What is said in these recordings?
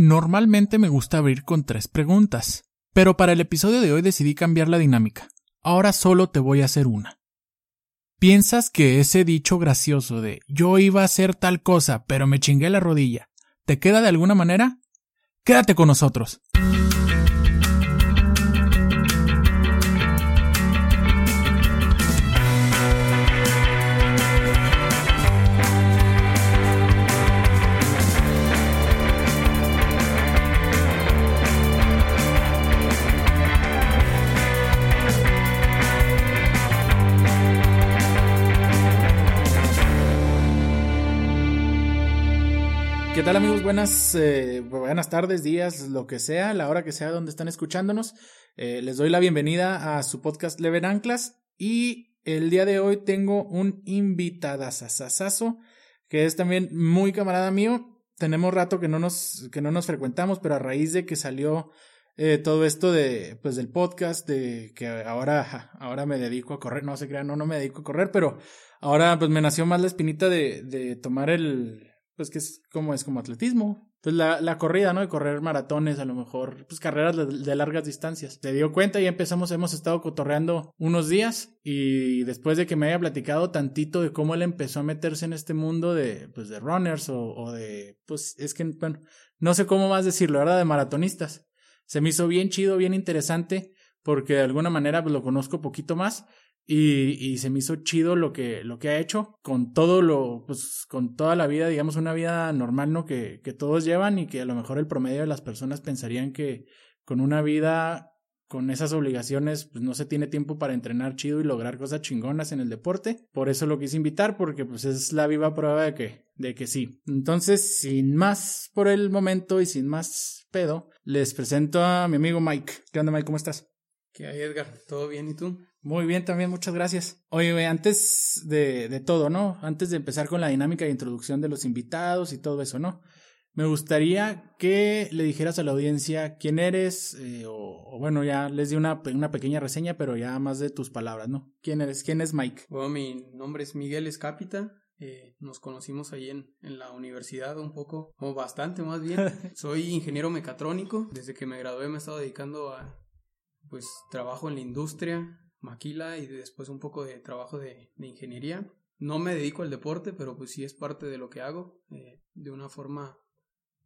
Normalmente me gusta abrir con tres preguntas, pero para el episodio de hoy decidí cambiar la dinámica. Ahora solo te voy a hacer una. ¿Piensas que ese dicho gracioso de yo iba a hacer tal cosa, pero me chingué la rodilla, te queda de alguna manera? Quédate con nosotros. ¿Qué tal amigos? Buenas, eh, buenas tardes, días, lo que sea, la hora que sea donde están escuchándonos. Eh, les doy la bienvenida a su podcast Leven Anclas y el día de hoy tengo un invitadazazazazo que es también muy camarada mío. Tenemos rato que no nos, que no nos frecuentamos, pero a raíz de que salió eh, todo esto de, pues del podcast, de que ahora, ahora me dedico a correr, no se crean, no, no me dedico a correr, pero ahora pues me nació más la espinita de, de tomar el, pues que es como es como atletismo. Pues la, la corrida, ¿no? De correr maratones, a lo mejor, pues carreras de, largas distancias. Se dio cuenta y empezamos, hemos estado cotorreando unos días y después de que me haya platicado tantito de cómo él empezó a meterse en este mundo de, pues de runners o, o de, pues es que, bueno, no sé cómo más decirlo, ¿verdad? De maratonistas. Se me hizo bien chido, bien interesante porque de alguna manera pues, lo conozco poquito más y, y, se me hizo chido lo que, lo que ha hecho con todo lo, pues con toda la vida, digamos, una vida normal, ¿no? Que, que todos llevan y que a lo mejor el promedio de las personas pensarían que con una vida con esas obligaciones, pues no se tiene tiempo para entrenar chido y lograr cosas chingonas en el deporte. Por eso lo quise invitar, porque pues es la viva prueba de que, de que sí. Entonces, sin más por el momento y sin más pedo, les presento a mi amigo Mike. ¿Qué onda, Mike? ¿Cómo estás? ¿Qué hay, Edgar? ¿Todo bien? ¿Y tú? Muy bien, también, muchas gracias. Oye, antes de, de todo, ¿no? Antes de empezar con la dinámica de introducción de los invitados y todo eso, ¿no? Me gustaría que le dijeras a la audiencia quién eres, eh, o, o, bueno, ya les di una, una pequeña reseña, pero ya más de tus palabras, ¿no? ¿Quién eres? ¿Quién es Mike? Bueno, mi nombre es Miguel Escápita. Eh, nos conocimos ahí en, en, la universidad un poco, o bastante más bien. Soy ingeniero mecatrónico. Desde que me gradué me he estado dedicando a, pues, trabajo en la industria, maquila y después un poco de trabajo de, ingeniería. No me dedico al deporte, pero pues sí es parte de lo que hago, eh, de una forma,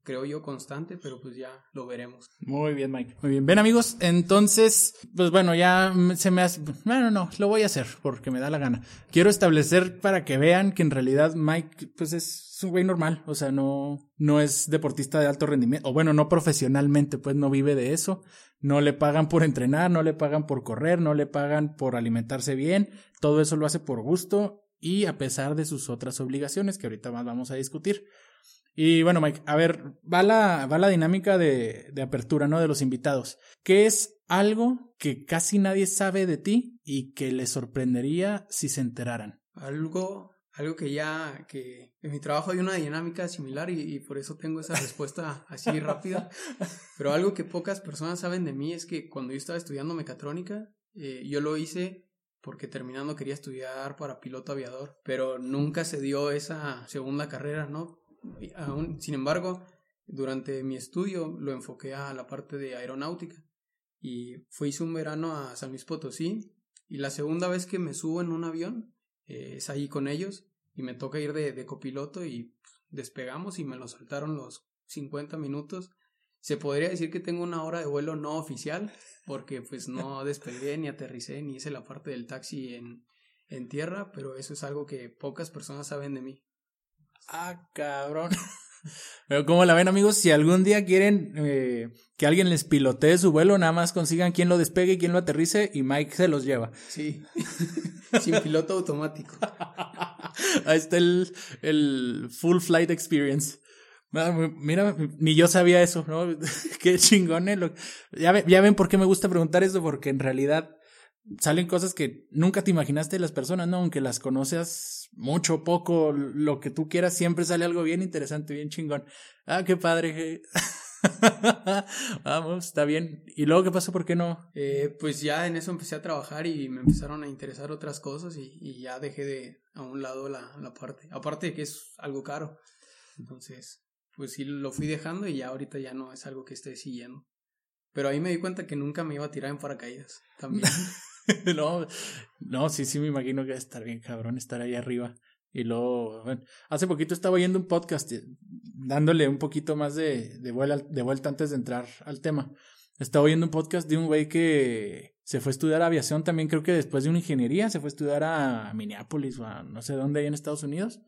creo yo, constante, pero pues ya lo veremos. Muy bien, Mike. Muy bien. Ven amigos, entonces, pues bueno, ya se me hace, bueno, no, lo voy a hacer porque me da la gana. Quiero establecer para que vean que en realidad Mike, pues es un güey normal, o sea, no, no es deportista de alto rendimiento, o bueno, no profesionalmente, pues no vive de eso. No le pagan por entrenar, no le pagan por correr, no le pagan por alimentarse bien. Todo eso lo hace por gusto y a pesar de sus otras obligaciones que ahorita más vamos a discutir. Y bueno, Mike, a ver, va la, va la dinámica de, de apertura, ¿no? De los invitados. ¿Qué es algo que casi nadie sabe de ti y que les sorprendería si se enteraran? Algo algo que ya, que en mi trabajo hay una dinámica similar y, y, por eso tengo esa respuesta así rápida, pero algo que pocas personas saben de mí es que cuando yo estaba estudiando mecatrónica, eh, yo lo hice porque terminando quería estudiar para piloto aviador, pero nunca se dio esa segunda carrera, ¿no? Aún, sin embargo, durante mi estudio lo enfoqué a la parte de aeronáutica y fui hice un verano a San Luis Potosí y la segunda vez que me subo en un avión eh, es ahí con ellos y me toca ir de, de copiloto y despegamos y me lo saltaron los 50 minutos. Se podría decir que tengo una hora de vuelo no oficial porque pues no despegué ni aterricé ni hice la parte del taxi en, en tierra, pero eso es algo que pocas personas saben de mí. Ah, cabrón. Pero como la ven amigos, si algún día quieren eh, que alguien les pilotee su vuelo, nada más consigan quién lo despegue y quién lo aterrice y Mike se los lleva. Sí, sin piloto automático. Ahí está el, el full flight experience. Mira, ni yo sabía eso, ¿no? Qué chingón. ¿eh? Ya, ya ven por qué me gusta preguntar eso, porque en realidad salen cosas que nunca te imaginaste de las personas, ¿no? Aunque las conoces mucho, poco, lo que tú quieras, siempre sale algo bien interesante, bien chingón. Ah, qué padre. Vamos, está bien. ¿Y luego qué pasó? ¿Por qué no? Eh, pues ya en eso empecé a trabajar y me empezaron a interesar otras cosas y, y ya dejé de a un lado la, la parte. Aparte de que es algo caro. Entonces, pues sí lo fui dejando y ya ahorita ya no es algo que esté siguiendo. Pero ahí me di cuenta que nunca me iba a tirar en paracaídas también. no, no, sí, sí me imagino que va a estar bien cabrón estar ahí arriba. Y luego, bueno, hace poquito estaba oyendo un podcast eh, dándole un poquito más de, de, vuelta, de vuelta antes de entrar al tema. Estaba oyendo un podcast de un güey que se fue a estudiar aviación también, creo que después de una ingeniería, se fue a estudiar a Minneapolis o a no sé dónde ahí en Estados Unidos.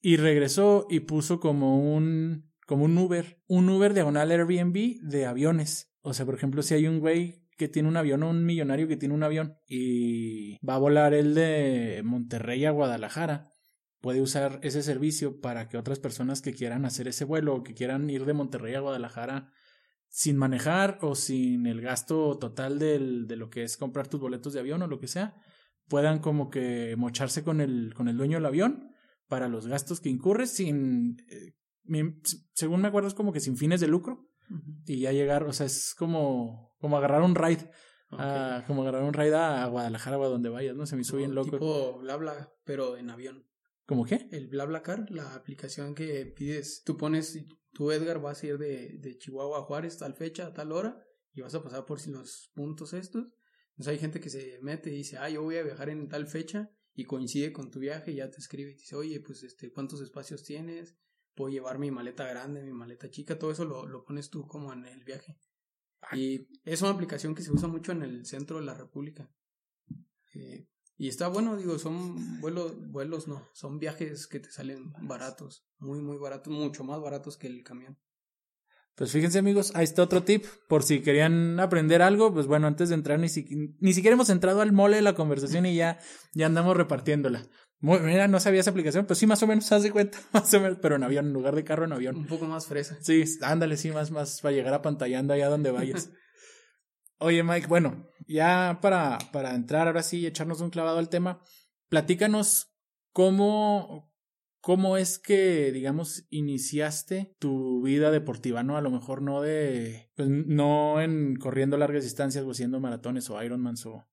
Y regresó y puso como un, como un Uber, un Uber diagonal Airbnb de aviones. O sea, por ejemplo, si hay un güey que tiene un avión o un millonario que tiene un avión y va a volar el de Monterrey a Guadalajara, puede usar ese servicio para que otras personas que quieran hacer ese vuelo o que quieran ir de Monterrey a Guadalajara sin manejar o sin el gasto total del, de lo que es comprar tus boletos de avión o lo que sea, puedan como que mocharse con el, con el dueño del avión para los gastos que incurres sin, eh, según me acuerdo, es como que sin fines de lucro y ya llegar, o sea, es como, como agarrar un ride. como agarrar un ride a Guadalajara o a donde vayas, ¿no? Se me hizo bien loco. Tipo bla bla, pero en avión. ¿Cómo qué? El BlaBlaCar, la aplicación que pides, tú pones, tú Edgar vas a ir de, de Chihuahua a Juárez tal fecha, a tal hora, y vas a pasar por los puntos estos. Entonces hay gente que se mete y dice, ah, yo voy a viajar en tal fecha, y coincide con tu viaje, y ya te escribe y te dice, oye, pues este, ¿cuántos espacios tienes? Puedo llevar mi maleta grande, mi maleta chica, todo eso lo, lo pones tú como en el viaje. Y es una aplicación que se usa mucho en el centro de la República. Eh, y está bueno, digo, son vuelos, vuelos no, son viajes que te salen baratos, muy, muy baratos, mucho más baratos que el camión. Pues fíjense amigos, ahí está otro tip, por si querían aprender algo, pues bueno, antes de entrar ni, ni siquiera hemos entrado al mole de la conversación y ya, ya andamos repartiéndola. Mira, no sabía esa aplicación, pues sí, más o menos, haz de cuenta, más o menos, pero en avión, en lugar de carro, en avión. Un poco más fresa. Sí, ándale, sí, más, más para llegar a pantallando allá donde vayas. Oye, Mike, bueno, ya para, para entrar ahora sí y echarnos un clavado al tema, platícanos cómo, cómo es que, digamos, iniciaste tu vida deportiva, ¿no? A lo mejor no de, pues, no en corriendo largas distancias o haciendo maratones o Ironmans o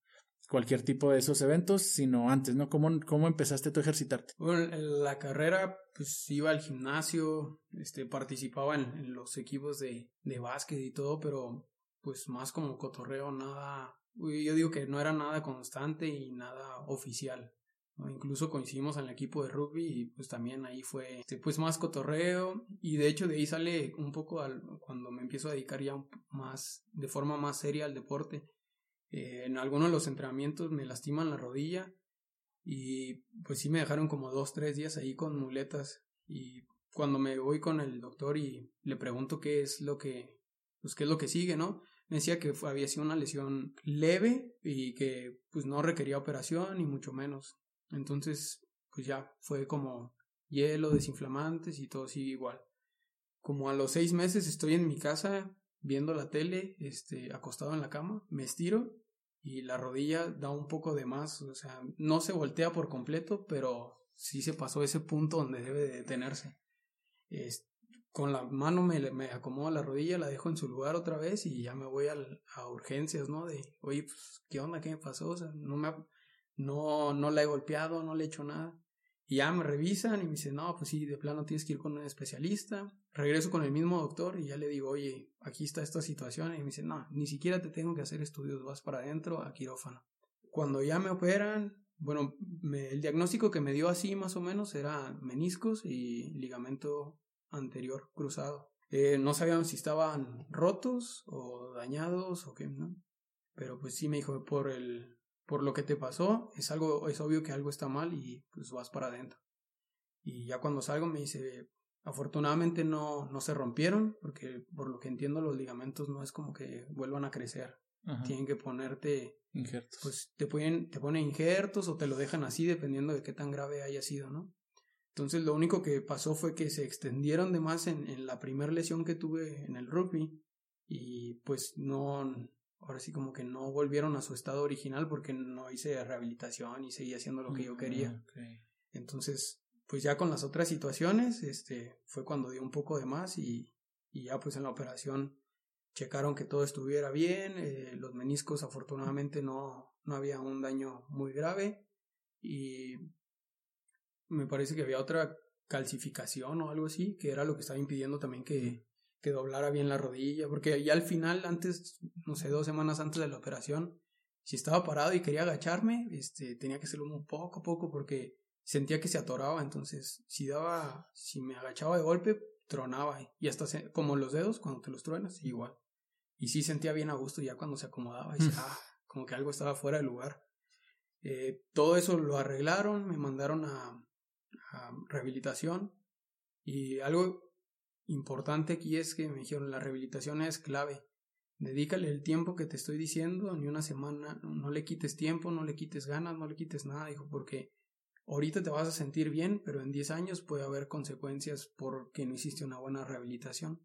cualquier tipo de esos eventos, sino antes, ¿no? ¿Cómo, cómo empezaste tú a ejercitarte? Bueno, en la carrera, pues iba al gimnasio, este, participaba en, los equipos de, de básquet y todo, pero pues más como cotorreo, nada, yo digo que no era nada constante y nada oficial. Incluso coincidimos en el equipo de rugby y pues también ahí fue este, pues más cotorreo y de hecho de ahí sale un poco al, cuando me empiezo a dedicar ya más de forma más seria al deporte. Eh, en algunos de los entrenamientos me lastiman la rodilla y pues sí me dejaron como dos, tres días ahí con muletas y cuando me voy con el doctor y le pregunto qué es lo que pues qué es lo que sigue, ¿no? me decía que había sido una lesión leve y que pues no requería operación ni mucho menos. Entonces, pues ya fue como hielo, desinflamantes y todo sigue igual. Como a los seis meses estoy en mi casa viendo la tele, este, acostado en la cama, me estiro y la rodilla da un poco de más, o sea, no se voltea por completo, pero sí se pasó ese punto donde debe de detenerse con la mano me, me acomodo la rodilla, la dejo en su lugar otra vez y ya me voy al, a urgencias, ¿no? De, oye, pues, ¿qué onda? ¿Qué me pasó? O sea, no me no, no la he golpeado, no le he hecho nada. Y ya me revisan y me dicen, no, pues sí, de plano tienes que ir con un especialista. Regreso con el mismo doctor y ya le digo, oye, aquí está esta situación. Y me dicen, no, ni siquiera te tengo que hacer estudios, vas para adentro a quirófano. Cuando ya me operan, bueno, el diagnóstico que me dio así más o menos era meniscos y ligamento anterior cruzado. Eh, no sabíamos si estaban rotos o dañados o qué, ¿no? Pero pues sí me dijo, por el, por lo que te pasó, es algo, es obvio que algo está mal y pues vas para adentro. Y ya cuando salgo me dice, afortunadamente no, no se rompieron, porque por lo que entiendo los ligamentos no es como que vuelvan a crecer. Tienen que ponerte injertos. Pues te ponen, te ponen injertos o te lo dejan así dependiendo de qué tan grave haya sido, ¿no? Entonces lo único que pasó fue que se extendieron de más en, en la primera lesión que tuve en el rugby y pues no, ahora sí como que no volvieron a su estado original porque no hice rehabilitación y seguía haciendo lo que yo quería. Ah, Entonces, pues ya con las otras situaciones, este, fue cuando dio un poco de más y, y ya pues en la operación checaron que todo estuviera bien, eh, los meniscos afortunadamente no, no había un daño muy grave y me parece que había otra calcificación o algo así, que era lo que estaba impidiendo también que, que doblara bien la rodilla, porque ya al final, antes, no sé, dos semanas antes de la operación, si estaba parado y quería agacharme, este, tenía que hacerlo un poco a poco porque sentía que se atoraba, entonces si daba, si me agachaba de golpe, tronaba y hasta como los dedos cuando te los truenas, igual. Y sí sentía bien a gusto ya cuando se acomodaba y ah, como que algo estaba fuera de lugar. Eh, todo eso lo arreglaron, me mandaron a, a rehabilitación y algo importante aquí es que me dijeron la rehabilitación es clave. Dedícale el tiempo que te estoy diciendo, ni una semana, no le quites tiempo, no le quites ganas, no le quites nada, dijo, porque ahorita te vas a sentir bien, pero en 10 años puede haber consecuencias porque no hiciste una buena rehabilitación.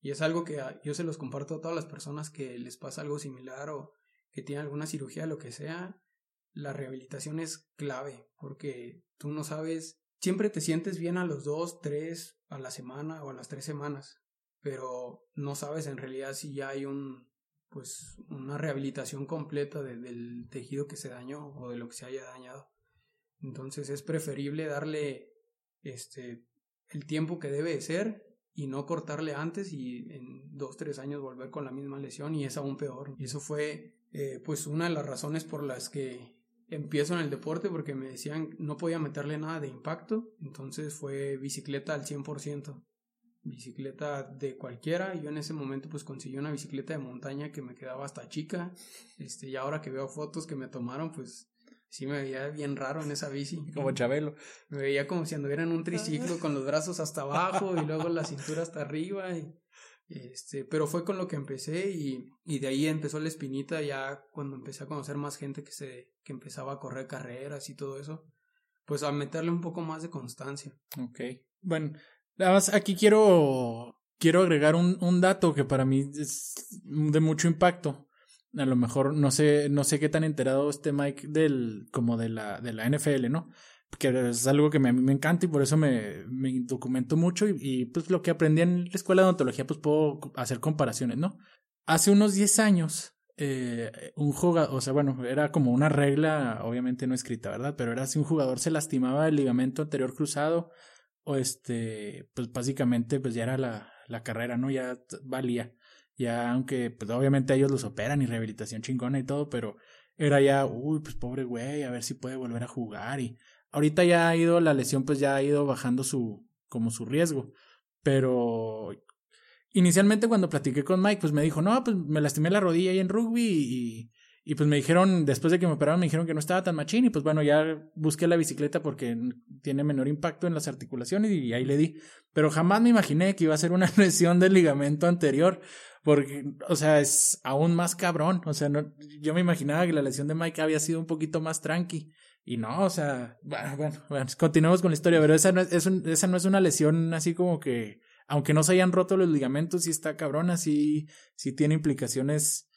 Y es algo que yo se los comparto a todas las personas que les pasa algo similar o que tienen alguna cirugía, lo que sea. La rehabilitación es clave porque tú no sabes, siempre te sientes bien a los dos, tres, a la semana o a las tres semanas, pero no sabes en realidad si ya hay un pues una rehabilitación completa del tejido que se dañó o de lo que se haya dañado. Entonces es preferible darle este el tiempo que debe ser y no cortarle antes y en dos tres años volver con la misma lesión y es aún peor. Y eso fue eh, pues una de las razones por las que empiezo en el deporte porque me decían no podía meterle nada de impacto, entonces fue bicicleta al 100% bicicleta de cualquiera. Yo en ese momento pues conseguí una bicicleta de montaña que me quedaba hasta chica. Este, y ahora que veo fotos que me tomaron, pues sí me veía bien raro en esa bici. Como Chabelo. Me veía como si anduviera en un triciclo con los brazos hasta abajo y luego la cintura hasta arriba. Y, este, pero fue con lo que empecé y, y de ahí empezó la espinita ya cuando empecé a conocer más gente que se, que empezaba a correr carreras y todo eso. Pues a meterle un poco más de constancia. Ok. Bueno, Nada más aquí quiero, quiero agregar un, dato que para mí es de mucho impacto. A lo mejor no sé, no sé qué tan enterado esté Mike del, como de la, de la NFL, ¿no? Que es algo que mí me encanta y por eso me, me documento mucho y, y, pues lo que aprendí en la escuela de odontología pues puedo hacer comparaciones, ¿no? Hace unos 10 años, eh, un jugador, o sea, bueno, era como una regla, obviamente no escrita, ¿verdad? Pero era si un jugador se lastimaba el ligamento anterior cruzado o este, pues básicamente pues ya era la, la carrera, ¿no? Ya valía. Ya, aunque pues obviamente ellos los operan y rehabilitación chingona y todo, pero era ya, uy, pues pobre güey, a ver si puede volver a jugar y ahorita ya ha ido, la lesión pues ya ha ido bajando su, como su riesgo, pero inicialmente cuando platiqué con Mike pues me dijo, no, pues me lastimé la rodilla ahí en rugby y, y pues me dijeron, después de que me operaron, me dijeron que no estaba tan machín. Y pues bueno, ya busqué la bicicleta porque tiene menor impacto en las articulaciones y ahí le di. Pero jamás me imaginé que iba a ser una lesión del ligamento anterior. Porque, o sea, es aún más cabrón. O sea, no, yo me imaginaba que la lesión de Mike había sido un poquito más tranqui. Y no, o sea, bueno, bueno, continuemos con la historia. Pero esa no es, esa no es una lesión así como que, aunque no se hayan roto los ligamentos, sí está cabrón, así, sí tiene implicaciones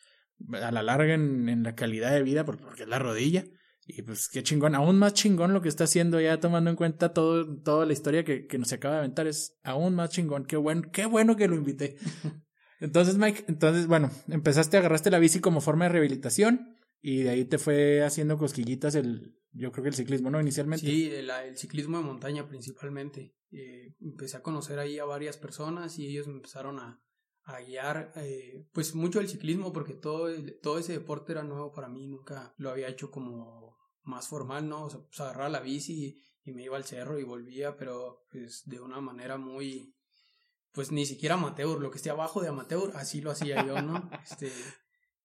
a la larga en, en la calidad de vida porque es la rodilla. Y pues qué chingón, aún más chingón lo que está haciendo ya tomando en cuenta todo, toda la historia que, que nos acaba de aventar es aún más chingón. Qué bueno, qué bueno que lo invité. Entonces, Mike, entonces, bueno, empezaste, agarraste la bici como forma de rehabilitación y de ahí te fue haciendo cosquillitas el, yo creo que el ciclismo, ¿no? Inicialmente. Sí, el, el ciclismo de montaña principalmente. Eh, empecé a conocer ahí a varias personas y ellos me empezaron a, a guiar eh, pues mucho el ciclismo porque todo, todo ese deporte era nuevo para mí, nunca lo había hecho como más formal, ¿no? O sea, pues agarraba la bici y, me iba al cerro y volvía, pero pues de una manera muy, pues ni siquiera amateur, lo que esté abajo de amateur, así lo hacía yo, ¿no? Este,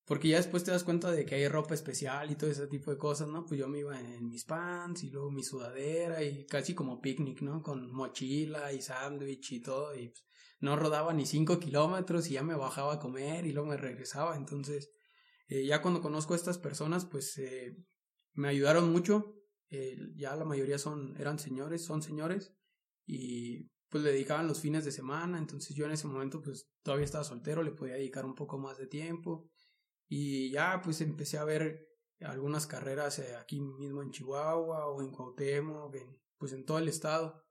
porque ya después te das cuenta de que hay ropa especial y todo ese tipo de cosas, ¿no? Pues yo me iba en mis pants y luego mi sudadera y casi como picnic, ¿no? Con mochila y sándwich y todo y pues, no rodaba ni cinco kilómetros y ya me bajaba a comer y luego me regresaba. Entonces, eh, ya cuando conozco a estas personas, pues eh, me ayudaron mucho. Eh, ya la mayoría son, eran señores, son señores y pues le dedicaban los fines de semana. Entonces yo en ese momento pues todavía estaba soltero, le podía dedicar un poco más de tiempo. Y ya pues empecé a ver algunas carreras aquí mismo en Chihuahua o en Cuauhtémoc, pues en todo el estado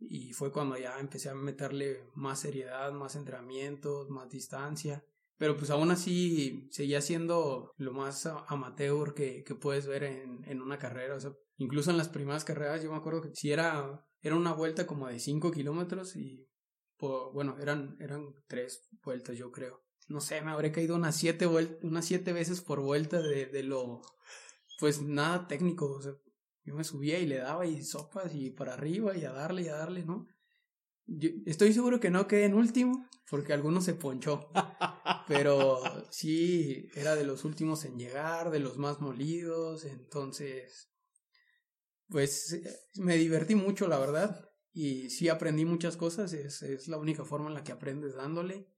y fue cuando ya empecé a meterle más seriedad, más entrenamientos, más distancia. Pero pues aún así seguía siendo lo más amateur que, puedes ver en, en una carrera. Incluso en las primeras carreras yo me acuerdo que si era era una vuelta como de 5 kilómetros y, bueno, eran, eran tres vueltas yo creo. No sé, me habré caído unas siete, unas siete veces por vuelta de, de lo, pues nada técnico, yo me subía y le daba y sopas y para arriba y a darle y a darle, ¿no? Estoy seguro que no quedé en último porque alguno se ponchó, pero sí era de los últimos en llegar, de los más molidos, entonces pues me divertí mucho, la verdad, y sí aprendí muchas cosas, es, es la única forma en la que aprendes dándole.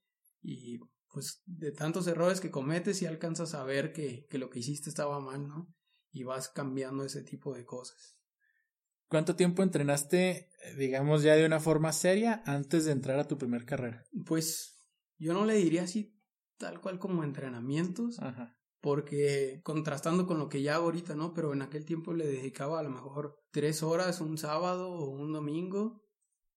Y pues de tantos errores que cometes y alcanzas a ver que, que lo que hiciste estaba mal, ¿no? Y vas cambiando ese tipo de cosas. ¿Cuánto tiempo entrenaste, digamos, ya de una forma seria antes de entrar a tu primer carrera? Pues yo no le diría así tal cual como entrenamientos, porque contrastando con lo que ya hago ahorita, ¿no? Pero en aquel tiempo le dedicaba a lo mejor tres horas un sábado o un domingo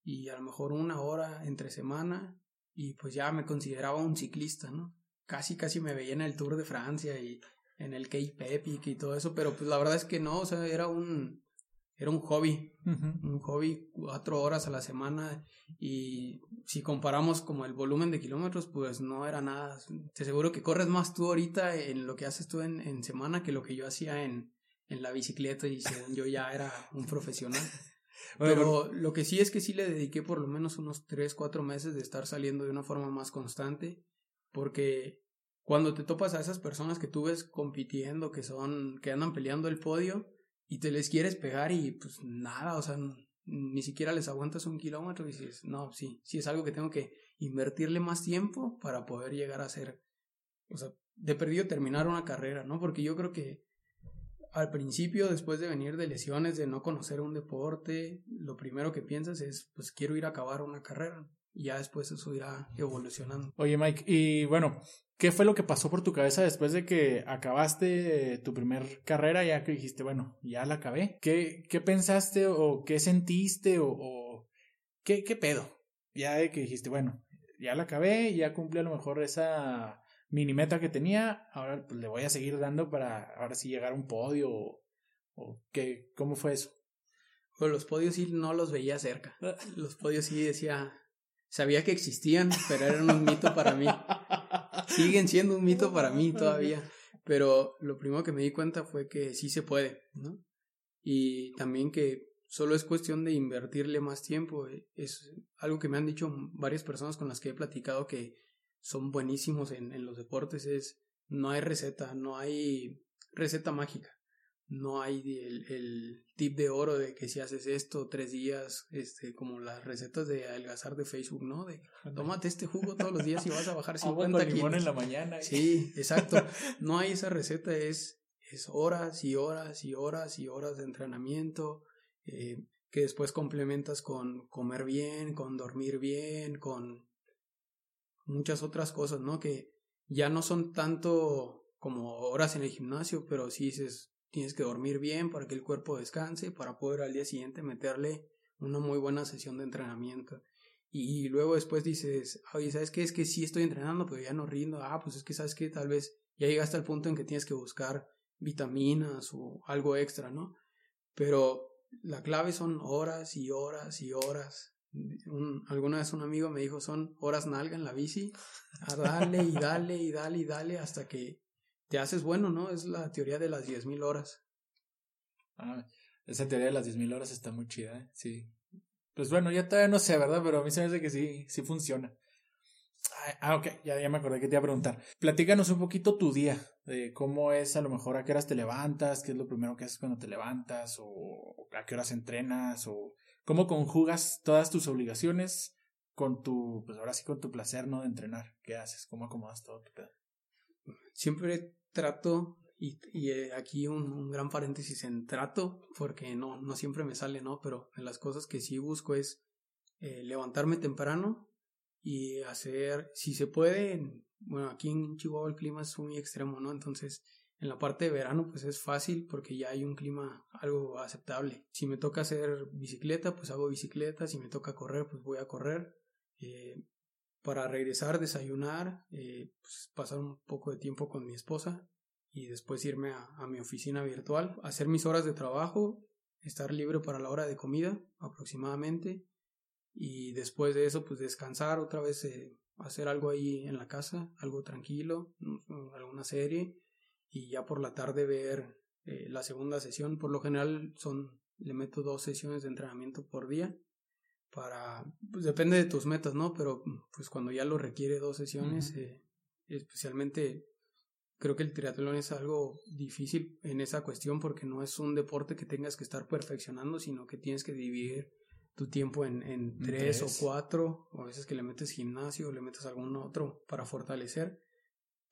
y a lo mejor una hora entre semana y pues ya me consideraba un ciclista, ¿no? Casi, casi me veía en el Tour de Francia y en el Cape Epic y todo eso, pero pues la verdad es que no, o sea, era un, era un hobby, un hobby cuatro horas a la semana y si comparamos como el volumen de kilómetros, pues no era nada. Te aseguro que corres más tú ahorita en lo que haces tú en, en semana que lo que yo hacía en, en la bicicleta y según yo ya era un profesional. Pero lo que sí es que sí le dediqué por lo menos unos tres, cuatro meses de estar saliendo de una forma más constante porque cuando te topas a esas personas que tú ves compitiendo, que son, que andan peleando el podio, y te les quieres pegar y pues nada, o sea, ni siquiera les aguantas un kilómetro y dices, no, sí, sí es algo que tengo que invertirle más tiempo para poder llegar a ser, o sea, de perdido terminar una carrera, ¿no? Porque yo creo que al principio, después de venir de lesiones, de no conocer un deporte, lo primero que piensas es, pues quiero ir a acabar una carrera. Y ya después eso irá evolucionando. Oye, Mike, y bueno, ¿Qué fue lo que pasó por tu cabeza después de que acabaste tu primer carrera? Ya que dijiste, bueno, ya la acabé. ¿Qué, qué pensaste o qué sentiste o, ¿qué, qué pedo? Ya de que dijiste, bueno, ya la acabé, ya cumplí a lo mejor esa mini meta que tenía, ahora pues le voy a seguir dando para ahora sí llegar a un podio o, o qué, ¿cómo fue eso? Pues los podios sí no los veía cerca. Los podios sí decía, sabía que existían, pero eran un mito para mí. Siguen siendo un mito para mí todavía. Pero lo primero que me di cuenta fue que sí se puede, ¿no? Y también que solo es cuestión de invertirle más tiempo. Es algo que me han dicho varias personas con las que he platicado que son buenísimos en, en los deportes. Es no hay receta, no hay receta mágica no hay el, el, tip de oro de que si haces esto tres días, este, como las recetas de adelgazar de Facebook, ¿no? De tómate este jugo todos los días y vas a bajar 50 kilos. en la mañana. Sí, exacto. No hay esa receta, es, es horas y horas y horas y horas de entrenamiento, eh, que después complementas con comer bien, con dormir bien, con muchas otras cosas, ¿no? Que ya no son tanto como horas en el gimnasio, pero sí dices, Tienes que dormir bien para que el cuerpo descanse, para poder al día siguiente meterle una muy buena sesión de entrenamiento. Y luego después dices, oye, ¿sabes qué? Es que sí estoy entrenando, pero ya no rindo. Ah, pues es que, ¿sabes qué? Tal vez ya llegaste al punto en que tienes que buscar vitaminas o algo extra, ¿no? Pero la clave son horas y horas y horas. Alguna vez un amigo me dijo, son horas nalga en la bici, a darle y darle y darle y darle hasta que te haces bueno, ¿no? Es la teoría de las 10.000 horas. Ah, esa teoría de las 10.000 horas está muy chida, ¿eh? Sí. Pues bueno, ya todavía no sé, ¿verdad? Pero a mí se me hace que sí, sí funciona. Ah, ok, ya, ya me acordé que te iba a preguntar. Platícanos un poquito tu día, de cómo es a lo mejor a qué horas te levantas, qué es lo primero que haces cuando te levantas, o a qué horas entrenas, o cómo conjugas todas tus obligaciones con tu, pues ahora sí con tu placer, ¿no? De entrenar. ¿Qué haces? ¿Cómo acomodas todo tu pedo? Siempre trato, y, eh, aquí un, un, gran paréntesis en trato, porque no, no siempre me sale, ¿no? Pero en las cosas que sí busco es eh, levantarme temprano y hacer, si se puede, bueno, aquí en Chihuahua el clima es muy extremo, ¿no? Entonces, en la parte de verano, pues es fácil porque ya hay un clima algo aceptable. Si me toca hacer bicicleta, pues hago bicicleta. Si me toca correr, pues voy a correr. Eh, para regresar, desayunar, eh, pues pasar un poco de tiempo con mi esposa y después irme a, mi oficina virtual, hacer mis horas de trabajo, estar libre para la hora de comida aproximadamente y después de eso pues descansar otra vez eh, hacer algo ahí en la casa algo tranquilo alguna serie y ya por la tarde ver eh, la segunda sesión. Por lo general son le meto dos sesiones de entrenamiento por día para pues depende de tus metas no pero pues cuando ya lo requiere dos sesiones eh, especialmente creo que el triatlón es algo difícil en esa cuestión porque no es un deporte que tengas que estar perfeccionando sino que tienes que dividir tu tiempo en, en tres, o cuatro, o a veces que le metes gimnasio, o le metes algún otro para fortalecer.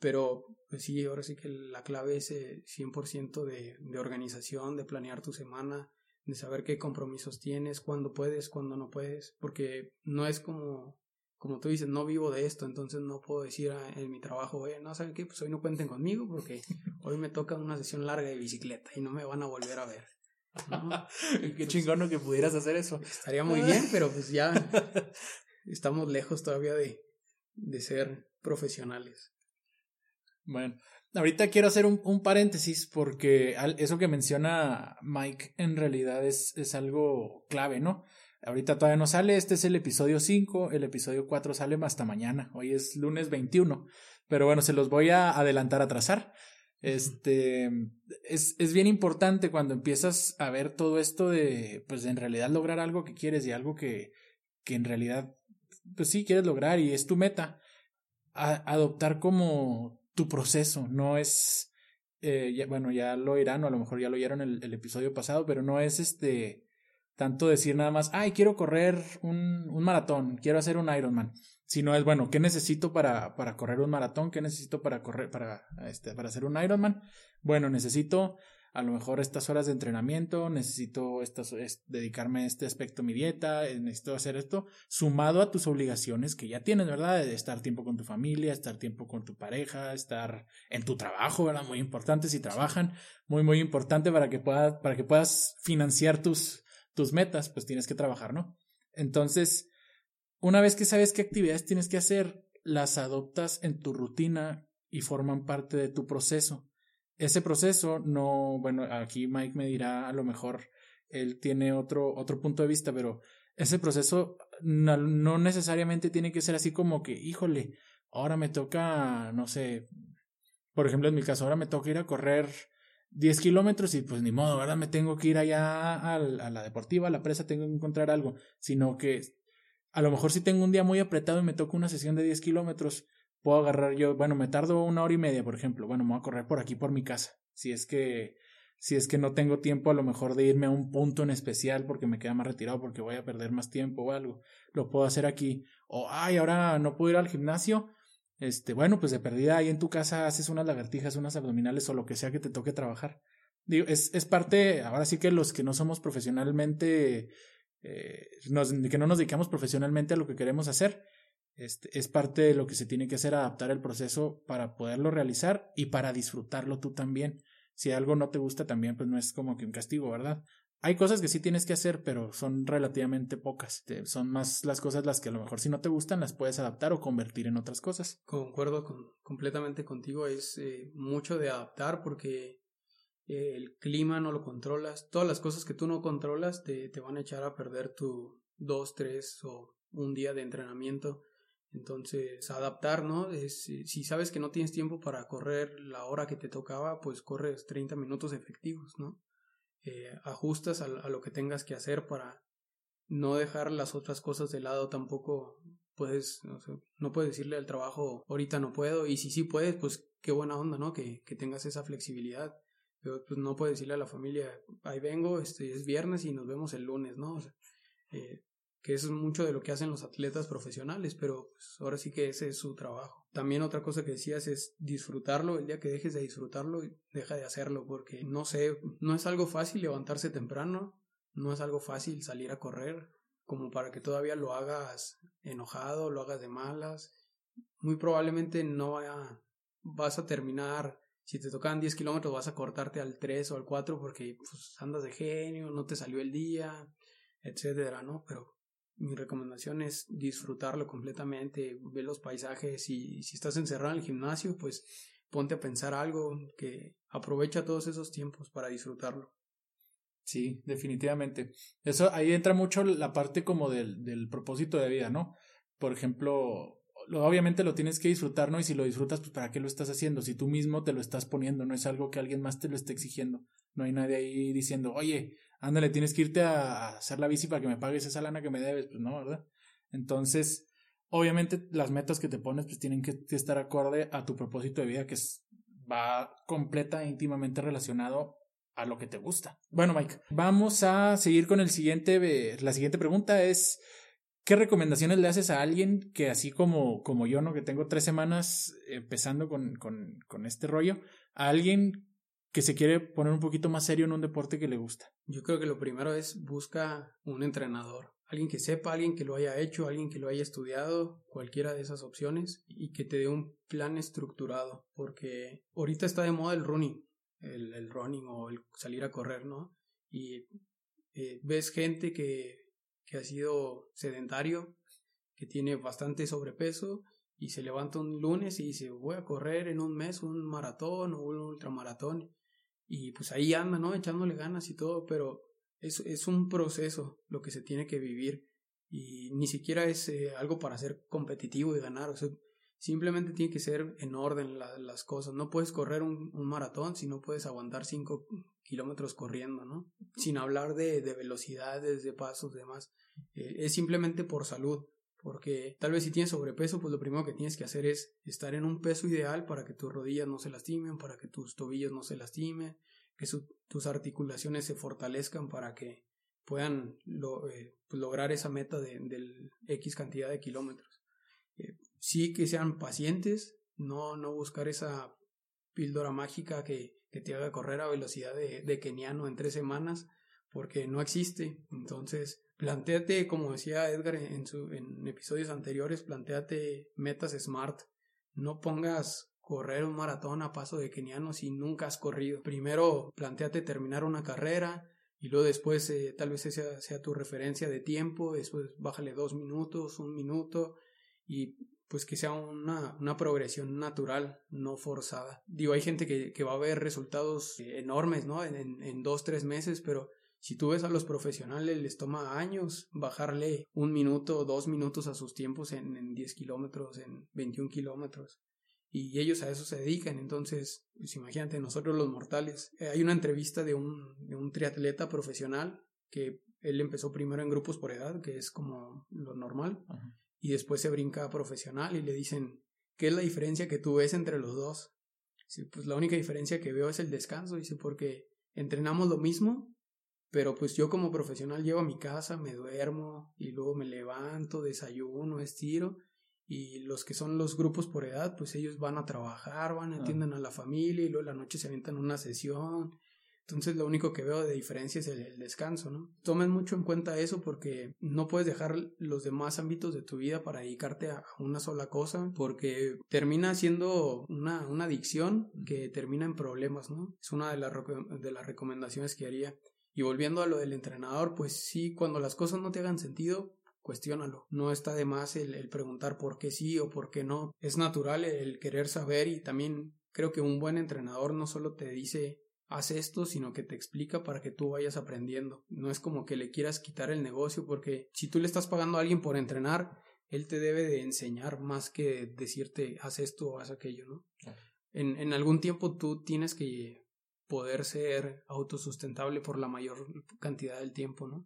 Pero pues sí, ahora sí que la clave es 100% de, de organización, de planear tu semana, de saber qué compromisos tienes, cuándo puedes, cuándo no puedes, porque no es como, como tú dices, no vivo de esto, entonces no puedo decir en mi trabajo, oye, no, ¿saben qué? Pues hoy no cuenten conmigo porque hoy me toca una sesión larga de bicicleta y no me van a volver a ver. Qué pues, chingón que pudieras hacer eso. Estaría muy bien, pero pues ya estamos lejos todavía de, de ser profesionales. Bueno, ahorita quiero hacer un, un, paréntesis porque eso que menciona Mike en realidad es, es algo clave, ¿no? Ahorita todavía no sale, este es el episodio 5, el episodio 4 sale hasta mañana, hoy es lunes 21, pero bueno, se los voy a adelantar a trazar. Este es, es bien importante cuando empiezas a ver todo esto de, pues en realidad lograr algo que quieres y algo que, que en realidad, pues sí quieres lograr y es tu meta, adoptar como tu proceso, no es, eh, bueno, ya lo irán o a lo mejor ya lo oyeron el, el episodio pasado, pero no es este, tanto decir nada más, ay, quiero correr un, un maratón, quiero hacer un Ironman no es, bueno, ¿qué necesito para, para correr un maratón? ¿Qué necesito para correr, para, este, para hacer un Ironman? Bueno, necesito a lo mejor estas horas de entrenamiento, necesito dedicarme a este aspecto mi dieta, eh, necesito hacer esto, sumado a tus obligaciones que ya tienes, ¿verdad? De estar tiempo con tu familia, estar tiempo con tu pareja, estar en tu trabajo, ¿verdad? Muy importante si trabajan, muy, muy importante para que puedas, para que puedas financiar tus, tus metas, pues tienes que trabajar, ¿no? Entonces, una vez que sabes qué actividades tienes que hacer, las adoptas en tu rutina y forman parte de tu proceso. Ese proceso no, bueno, aquí Mike me dirá, a lo mejor él tiene otro, otro punto de vista, pero ese proceso no, necesariamente tiene que ser así como que, híjole, ahora me toca, no sé, por ejemplo, en mi caso, ahora me toca ir a correr 10 kilómetros y pues ni modo, ¿verdad? Me tengo que ir allá a la deportiva, a la presa, tengo que encontrar algo, sino que a lo mejor si tengo un día muy apretado y me toca una sesión de 10 kilómetros, puedo agarrar yo, bueno, me tardo una hora y media, por ejemplo, bueno, me voy a correr por aquí por mi casa. Si es que, si es que no tengo tiempo a lo mejor de irme a un punto en especial porque me queda más retirado porque voy a perder más tiempo o algo, lo puedo hacer aquí. O, ay, ahora no puedo ir al gimnasio. Este, bueno, pues de perdida ahí en tu casa haces unas lagartijas, unas abdominales o lo que sea que te toque trabajar. Digo, es, es parte, ahora sí que los que no somos profesionalmente eh, que no nos dedicamos profesionalmente a lo que queremos hacer. Este, es parte de lo que se tiene que hacer, adaptar el proceso para poderlo realizar y para disfrutarlo tú también. Si algo no te gusta también, pues no es como que un castigo, ¿verdad? Hay cosas que sí tienes que hacer, pero son relativamente pocas. Son más las cosas las que a lo mejor si no te gustan las puedes adaptar o convertir en otras cosas. Concuerdo con, completamente contigo. Es eh, mucho de adaptar porque el clima no lo controlas, todas las cosas que tú no controlas te, te van a echar a perder tu dos, tres o un día de entrenamiento. Entonces, adaptar, ¿no? Es, si sabes que no tienes tiempo para correr la hora que te tocaba, pues corres 30 minutos efectivos, ¿no? Eh, ajustas a, lo que tengas que hacer para no dejar las otras cosas de lado tampoco. Puedes, no, no puedes decirle al trabajo, ahorita no puedo, y si sí puedes, pues qué buena onda, ¿no? Que, que tengas esa flexibilidad pero pues no puedo decirle a la familia, ahí vengo, este es viernes y nos vemos el lunes, ¿no? Eh, que eso es mucho de lo que hacen los atletas profesionales, pero pues ahora sí que ese es su trabajo. También otra cosa que decías es disfrutarlo, el día que dejes de disfrutarlo, deja de hacerlo, porque no sé, no es algo fácil levantarse temprano, no es algo fácil salir a correr, como para que todavía lo hagas enojado, lo hagas de malas. Muy probablemente no vaya, vas a terminar si te tocan 10 kilómetros vas a cortarte al 3 o al 4 porque pues, andas de genio, no te salió el día, etcétera, ¿no? Pero mi recomendación es disfrutarlo completamente, ver los paisajes y si estás encerrado en el gimnasio, pues ponte a pensar algo que aprovecha todos esos tiempos para disfrutarlo. Sí, definitivamente. Eso ahí entra mucho la parte como del, del propósito de vida, ¿no? Por ejemplo, lo, obviamente lo tienes que disfrutar, ¿no? Y si lo disfrutas, pues ¿para qué lo estás haciendo? Si tú mismo te lo estás poniendo, no es algo que alguien más te lo esté exigiendo. No hay nadie ahí diciendo, oye, ándale, tienes que irte a hacer la bici para que me pagues esa lana que me debes. Pues no, ¿verdad? Entonces, obviamente las metas que te pones pues tienen que estar acorde a tu propósito de vida que es, va completa e íntimamente relacionado a lo que te gusta. Bueno, Mike, vamos a seguir con el siguiente, la siguiente pregunta es ¿Qué recomendaciones le haces a alguien que así como, como yo, ¿no? Que tengo tres semanas empezando con, con, con este rollo, a alguien que se quiere poner un poquito más serio en un deporte que le gusta? Yo creo que lo primero es busca un entrenador, alguien que sepa, alguien que lo haya hecho, alguien que lo haya estudiado, cualquiera de esas opciones y que te dé un plan estructurado, porque ahorita está de moda el running, el, running o el salir a correr, ¿no? Y eh, ves gente que que ha sido sedentario, que tiene bastante sobrepeso y se levanta un lunes y dice voy a correr en un mes un maratón o un ultramaratón y pues ahí anda, ¿no? Echándole ganas y todo, pero es, es un proceso lo que se tiene que vivir y ni siquiera es eh, algo para ser competitivo y ganar, o sea, simplemente tiene que ser en orden las cosas. No puedes correr un, un, maratón si no puedes aguantar cinco kilómetros corriendo, ¿no? Sin hablar de, de velocidades, de pasos, demás. Eh, es simplemente por salud. Porque tal vez si tienes sobrepeso, pues lo primero que tienes que hacer es estar en un peso ideal para que tus rodillas no se lastimen, para que tus tobillos no se lastimen, que tus articulaciones se fortalezcan para que puedan eh, pues lograr esa meta de, del X cantidad de kilómetros. Eh, sí que sean pacientes, no, no buscar esa píldora mágica que, que te haga correr a velocidad de, de keniano en tres semanas, porque no existe. Entonces, planteate, como decía Edgar en, su, episodios anteriores, planteate metas smart. No pongas correr un maratón a paso de keniano si nunca has corrido. Primero, planteate terminar una carrera y luego después eh, tal vez esa sea tu referencia de tiempo, después bájale dos minutos, un minuto y pues que sea una, una progresión natural, no forzada. Digo, hay gente que, que va a ver resultados enormes, ¿no? En dos, tres meses, pero si tú ves a los profesionales, les toma años bajarle un minuto o dos minutos a sus tiempos en, en 10 kilómetros, en 21 kilómetros. Y ellos a eso se dedican. Entonces, pues imagínate, nosotros los mortales. Eh, hay una entrevista de un, de un triatleta profesional que él empezó primero en grupos por edad, que es como lo normal, y después se brinca a profesional y le dicen, ¿qué es la diferencia que tú ves entre los dos? Dice, pues la única diferencia que veo es el descanso, dice, porque entrenamos lo mismo, pero pues yo como profesional llego a mi casa, me duermo y luego me levanto, desayuno, estiro. Y los que son los grupos por edad, pues ellos van a trabajar, van, a atienden a la familia y luego la noche se avientan una sesión. Entonces lo único que veo de diferencia es el, descanso, ¿no? Tomen mucho en cuenta eso porque no puedes dejar los demás ámbitos de tu vida para dedicarte a una sola cosa porque termina siendo una, una adicción que termina en problemas, ¿no? Es una de, las de las recomendaciones que haría. Y volviendo a lo del entrenador, pues sí, cuando las cosas no te hagan sentido, cuestiónalo. No está de más el, preguntar por qué sí o por qué no. Es natural el querer saber y también creo que un buen entrenador no solo te dice haz esto, sino que te explica para que tú vayas aprendiendo. No es como que le quieras quitar el negocio porque si tú le estás pagando a alguien por entrenar, él te debe de enseñar más que decirte haz esto o haz aquello, ¿no? En, en algún tiempo tú tienes que poder ser autosustentable por la mayor cantidad del tiempo, ¿no?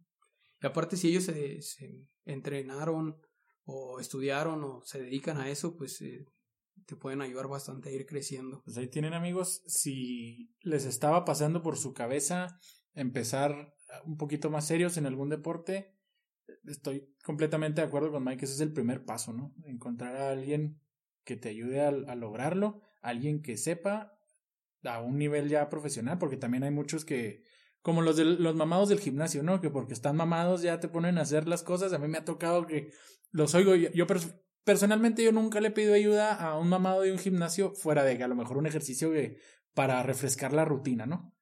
Y aparte, si ellos se, entrenaron o estudiaron o se dedican a eso, pues eh, te pueden ayudar bastante a ir creciendo. Pues ahí tienen amigos, si les estaba pasando por su cabeza empezar un poquito más serios en algún deporte, estoy completamente de acuerdo con Mike, ese es el primer paso, ¿no? Encontrar a alguien que te ayude a, a lograrlo, alguien que sepa a un nivel ya profesional, porque también hay muchos que, como los de los mamados del gimnasio, ¿no? Que porque están mamados ya te ponen a hacer las cosas. A mí me ha tocado que los oigo. Yo, personalmente yo nunca le pido ayuda a un mamado de un gimnasio fuera de que a lo mejor un ejercicio para refrescar la rutina, ¿no?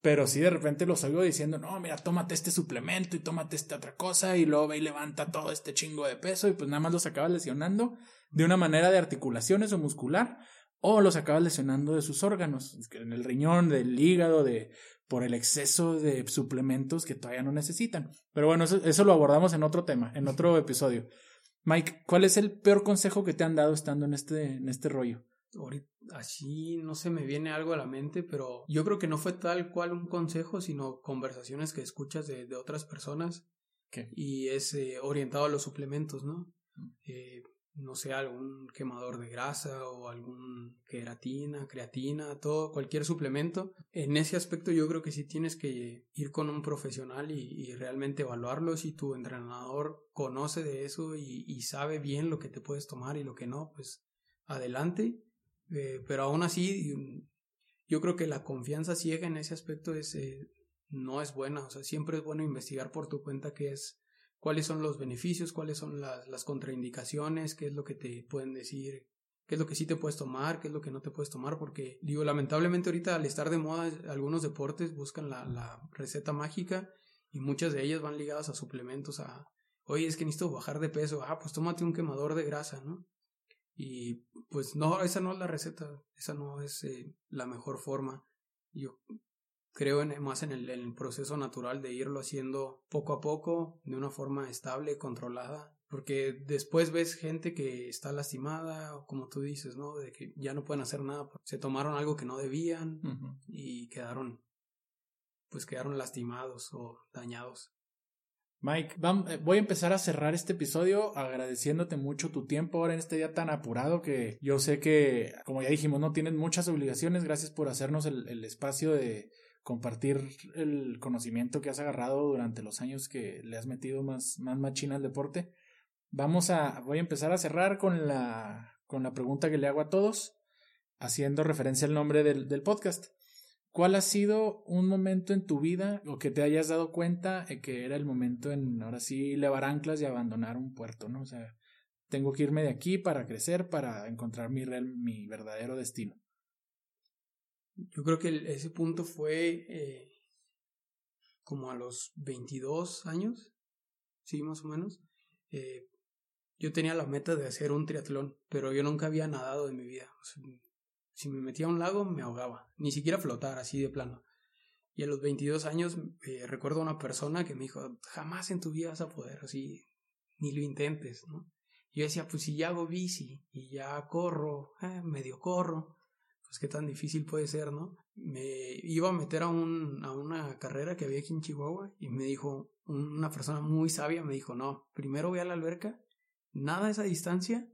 Pero sí de repente los oigo diciendo, no, mira, tómate este suplemento y tómate esta otra cosa y luego ve y levanta todo este chingo de peso y pues nada más los acabas lesionando de una manera de articulaciones o muscular o los acabas lesionando de sus órganos, en el riñón, del hígado, de por el exceso de suplementos que todavía no necesitan. Pero bueno, eso, lo abordamos en otro tema, en otro episodio. Mike, ¿cuál es el peor consejo que te han dado estando en este, en este rollo? así no se me viene algo a la mente, pero yo creo que no fue tal cual un consejo, sino conversaciones que escuchas de, de otras personas. Y es eh, orientado a los suplementos, ¿no? Mm. Eh, no sé, algún quemador de grasa o algún queratina, creatina, todo, cualquier suplemento. En ese aspecto yo creo que sí tienes que ir con un profesional y, realmente evaluarlo. Si tu entrenador conoce de eso y, sabe bien lo que te puedes tomar y lo que no, pues adelante. Eh, pero aún así, yo creo que la confianza ciega en ese aspecto es, eh, no es buena. O sea, siempre es bueno investigar por tu cuenta qué es cuáles son los beneficios, cuáles son las, contraindicaciones, qué es lo que te pueden decir, qué es lo que sí te puedes tomar, qué es lo que no te puedes tomar, porque digo, lamentablemente ahorita al estar de moda algunos deportes buscan la, la receta mágica y muchas de ellas van ligadas a suplementos, a, oye, es que necesito bajar de peso, ah, pues tómate un quemador de grasa, ¿no? Y pues no, esa no es la receta, esa no es eh, la mejor forma. Yo creo en, más en el, proceso natural de irlo haciendo poco a poco, de una forma estable, controlada, porque después ves gente que está lastimada, o como tú dices, ¿no? De que ya no pueden hacer nada, se tomaron algo que no debían y quedaron, pues quedaron lastimados o dañados. Mike, eh, voy a empezar a cerrar este episodio agradeciéndote mucho tu tiempo ahora en este día tan apurado que yo sé que, como ya dijimos, no tienes muchas obligaciones. Gracias por hacernos el espacio de, compartir el conocimiento que has agarrado durante los años que le has metido más, más machina al deporte. Vamos a, voy a empezar a cerrar con la, con la pregunta que le hago a todos, haciendo referencia al nombre del, del podcast. ¿Cuál ha sido un momento en tu vida o que te hayas dado cuenta que era el momento en, ahora sí, levar anclas y abandonar un puerto, ¿no? O sea, tengo que irme de aquí para crecer, para encontrar mi, mi verdadero destino. Yo creo que ese punto fue eh, como a los 22 años, sí, más o menos. Eh, yo tenía la meta de hacer un triatlón, pero yo nunca había nadado en mi vida. si me metía a un lago, me ahogaba, ni siquiera flotar así de plano. Y a los 22 años eh, recuerdo a una persona que me dijo, jamás en tu vida vas a poder, así, ni lo intentes, ¿no? Yo decía, pues si ya hago bici y ya corro, medio corro, pues qué tan difícil puede ser, ¿no? Me iba a meter a, un, a una carrera que había aquí en Chihuahua y me dijo, una persona muy sabia me dijo, no, primero voy a la alberca, nada a esa distancia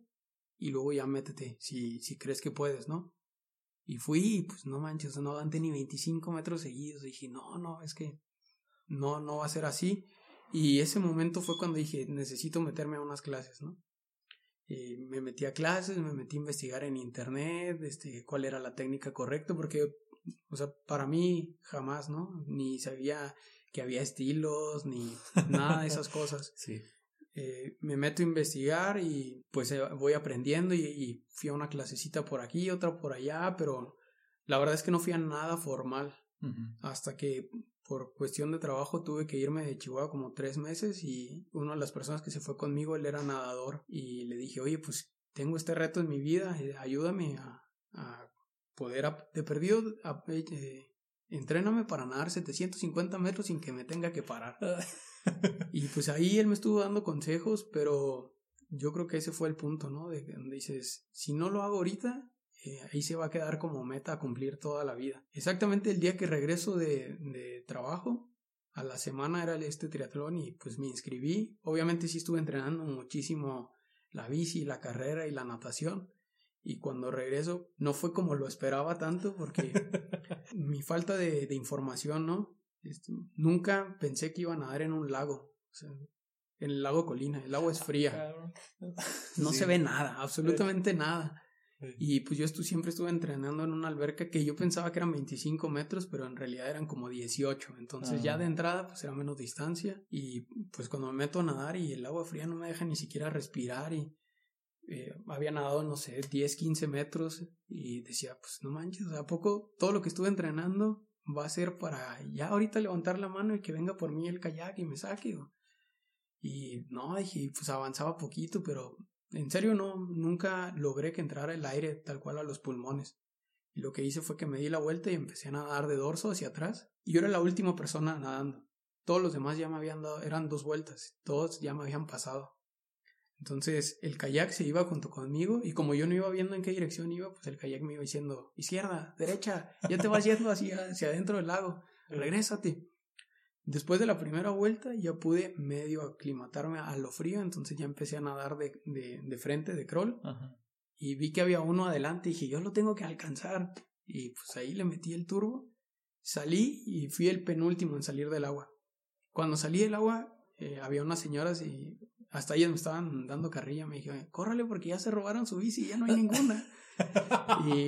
y luego ya métete, si, si crees que puedes, ¿no? Y fui pues no manches, no aguanté ni 25 metros seguidos. dije, no, no, es que no, no va a ser así. Y ese momento fue cuando dije, necesito meterme a unas clases, ¿no? Y me metí a clases, me metí a investigar en internet, este, cuál era la técnica correcta, porque, o sea, para mí jamás, ¿no? Ni sabía que había estilos, ni nada de esas cosas. Sí. Eh, me meto a investigar y pues eh, voy aprendiendo y, y, fui a una clasecita por aquí, otra por allá, pero la verdad es que no fui a nada formal. Hasta que por cuestión de trabajo tuve que irme de Chihuahua como tres meses y una de las personas que se fue conmigo, él era nadador y le dije, oye, pues tengo este reto en mi vida, eh, ayúdame a, a poder, de perdido, eh, entréname para nadar 750 metros sin que me tenga que parar. y pues ahí él me estuvo dando consejos, pero yo creo que ese fue el punto, ¿no? De donde dices, si no lo hago ahorita, eh, ahí se va a quedar como meta a cumplir toda la vida. Exactamente el día que regreso de, de trabajo, a la semana era este triatlón y pues me inscribí. Obviamente sí estuve entrenando muchísimo la bici, la carrera y la natación. Y cuando regreso no fue como lo esperaba tanto porque mi falta de, de información, ¿no? Este, nunca pensé que iba a nadar en un lago. en el lago Colina. El agua es fría. No se ve nada, absolutamente nada. Y pues yo siempre estuve entrenando en una alberca que yo pensaba que eran 25 metros, pero en realidad eran como 18. Entonces ya de entrada pues era menos distancia. Y pues cuando me meto a nadar y el agua fría no me deja ni siquiera respirar y eh, había nadado, no sé, 10, 15 metros y decía, pues no manches, ¿a poco todo lo que estuve entrenando va a ser para ya ahorita levantar la mano y que venga por mí el kayak y me saque? Y no, dije, pues avanzaba poquito, pero en serio no, nunca logré que entrara el aire tal cual a los pulmones. Y lo que hice fue que me di la vuelta y empecé a nadar de dorso hacia atrás. Y yo era la última persona nadando. Todos los demás ya me habían dado, eran dos vueltas, todos ya me habían pasado. Entonces el kayak se iba junto conmigo y como yo no iba viendo en qué dirección iba, pues el kayak me iba diciendo, izquierda, derecha, ya te vas yendo hacia, hacia adentro del lago, regrésate. Después de la primera vuelta ya pude medio aclimatarme a lo frío, entonces ya empecé a nadar de, de, de frente, de crawl, y vi que había uno adelante y dije, yo lo tengo que alcanzar. Y pues ahí le metí el turbo, salí y fui el penúltimo en salir del agua. Cuando salí del agua, eh, había unas señoras y hasta ellas me estaban dando carrilla. Me dije, córrale porque ya se robaron su bici y ya no hay ninguna. y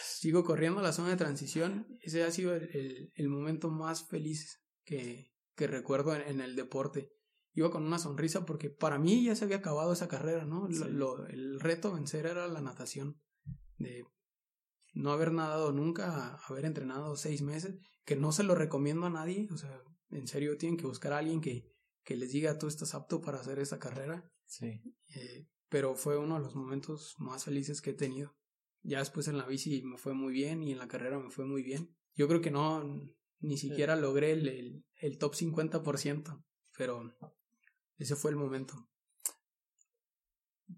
sigo corriendo a la zona de transición. Ese ha sido el, el momento más feliz que, que recuerdo en, el deporte. Iba con una sonrisa porque para mí ya se había acabado esa carrera, ¿no? Lo, el reto a vencer era la natación. De no haber nadado nunca, haber entrenado seis meses, que no se lo recomiendo a nadie. O sea, en serio tienen que buscar a alguien que, que les diga tú estás apto para hacer esa carrera. Sí. Eh, pero fue uno de los momentos más felices que he tenido. Ya después en la bici me fue muy bien y en la carrera me fue muy bien. Yo creo que no, ni siquiera logré el, el, el top 50%, pero ese fue el momento.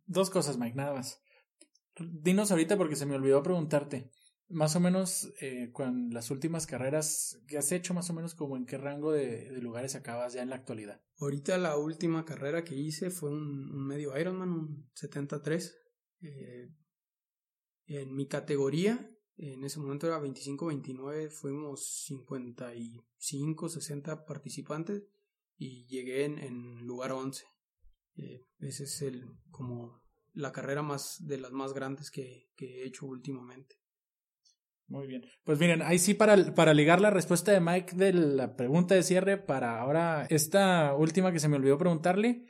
Dos cosas, Mike, nada más. Dinos ahorita porque se me olvidó preguntarte. Más o menos, eh, con las últimas carreras que has hecho, más o menos como en qué rango de, de, lugares acabas ya en la actualidad. Ahorita la última carrera que hice fue un, un medio Ironman, un 73. Eh, en mi categoría en ese momento era 25-29, fuimos 55, 60 participantes y llegué en, lugar 11. Eh, ese es el como la carrera más de las más grandes que, que, he hecho últimamente. Muy bien. Pues miren, ahí sí para, para ligar la respuesta de Mike de la pregunta de cierre para ahora esta última que se me olvidó preguntarle,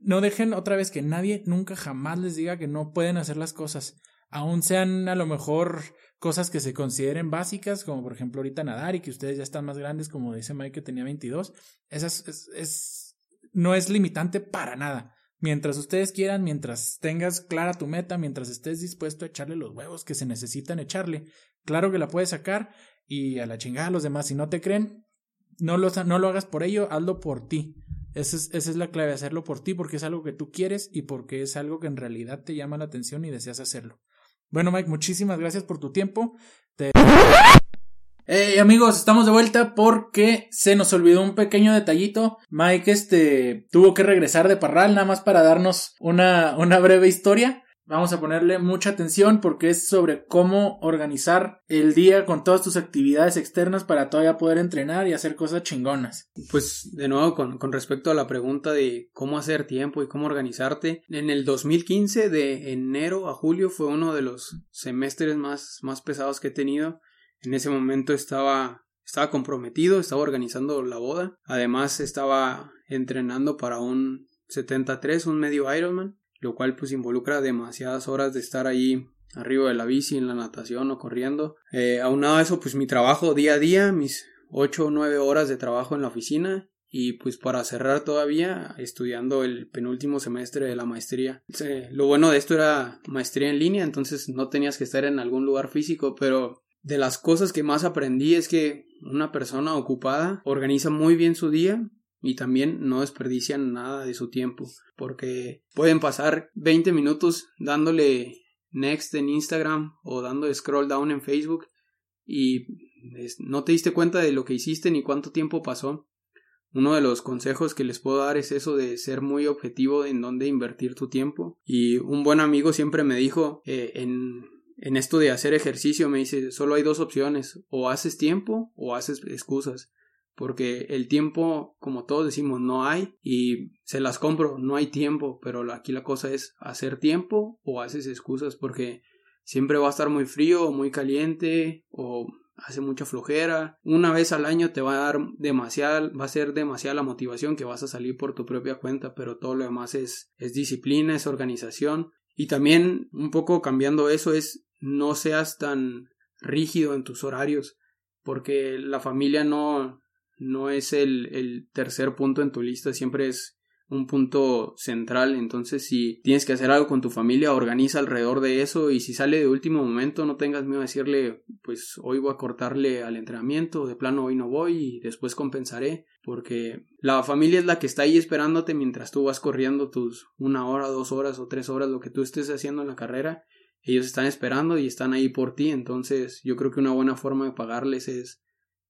no dejen otra vez que nadie nunca jamás les diga que no pueden hacer las cosas, aun sean a lo mejor cosas que se consideren básicas, como por ejemplo ahorita nadar y que ustedes ya están más grandes, como dice Mike que tenía 22, esas es, no es limitante para nada. Mientras ustedes quieran, mientras tengas clara tu meta, mientras estés dispuesto a echarle los huevos que se necesitan echarle, claro que la puedes sacar y a la chingada a los demás. Si no te creen, no lo, no lo hagas por ello, hazlo por ti. Esa es, esa es la clave, hacerlo por ti porque es algo que tú quieres y porque es algo que en realidad te llama la atención y deseas hacerlo. Bueno, Mike, muchísimas gracias por tu tiempo. Te... Hey amigos, estamos de vuelta porque se nos olvidó un pequeño detallito. Mike este tuvo que regresar de Parral nada más para darnos una, una breve historia. Vamos a ponerle mucha atención porque es sobre cómo organizar el día con todas tus actividades externas para todavía poder entrenar y hacer cosas chingonas. Pues de nuevo con, con respecto a la pregunta de cómo hacer tiempo y cómo organizarte, en el 2015 de enero a julio fue uno de los semestres más, más pesados que he tenido. En ese momento estaba estaba comprometido, estaba organizando la boda, además estaba entrenando para un 73, un medio Ironman lo cual pues involucra demasiadas horas de estar ahí arriba de la bici, en la natación o corriendo. Eh, aunado a eso, pues mi trabajo día a día, mis 8 o 9 horas de trabajo en la oficina y pues para cerrar todavía estudiando el penúltimo semestre de la maestría. lo bueno de esto era maestría en línea, entonces no tenías que estar en algún lugar físico, pero de las cosas que más aprendí es que una persona ocupada organiza muy bien su día y también no desperdician nada de su tiempo porque pueden pasar 20 minutos dándole next en Instagram o dando scroll down en Facebook y no te diste cuenta de lo que hiciste ni cuánto tiempo pasó. Uno de los consejos que les puedo dar es eso de ser muy objetivo en dónde invertir tu tiempo. Y un buen amigo siempre me dijo eh, en, en esto de hacer ejercicio, me dice, solo hay dos opciones, o haces tiempo o haces excusas porque el tiempo, como todos decimos, no hay y se las compro, no hay tiempo, pero aquí la cosa es hacer tiempo o haces excusas porque siempre va a estar muy frío o muy caliente o hace mucha flojera. Una vez al año te va a dar demasiada, va a ser demasiada la motivación que vas a salir por tu propia cuenta, pero todo lo demás es, es disciplina, es organización y también un poco cambiando eso es no seas tan rígido en tus horarios porque la familia no no es el, el tercer punto en tu lista, siempre es un punto central. Entonces, si tienes que hacer algo con tu familia, organiza alrededor de eso y si sale de último momento, no tengas miedo a decirle, pues hoy voy a cortarle al entrenamiento, de plano hoy no voy y después compensaré, porque la familia es la que está ahí esperándote mientras tú vas corriendo tus una hora, dos horas o tres horas, lo que tú estés haciendo en la carrera. Ellos están esperando y están ahí por ti, entonces yo creo que una buena forma de pagarles es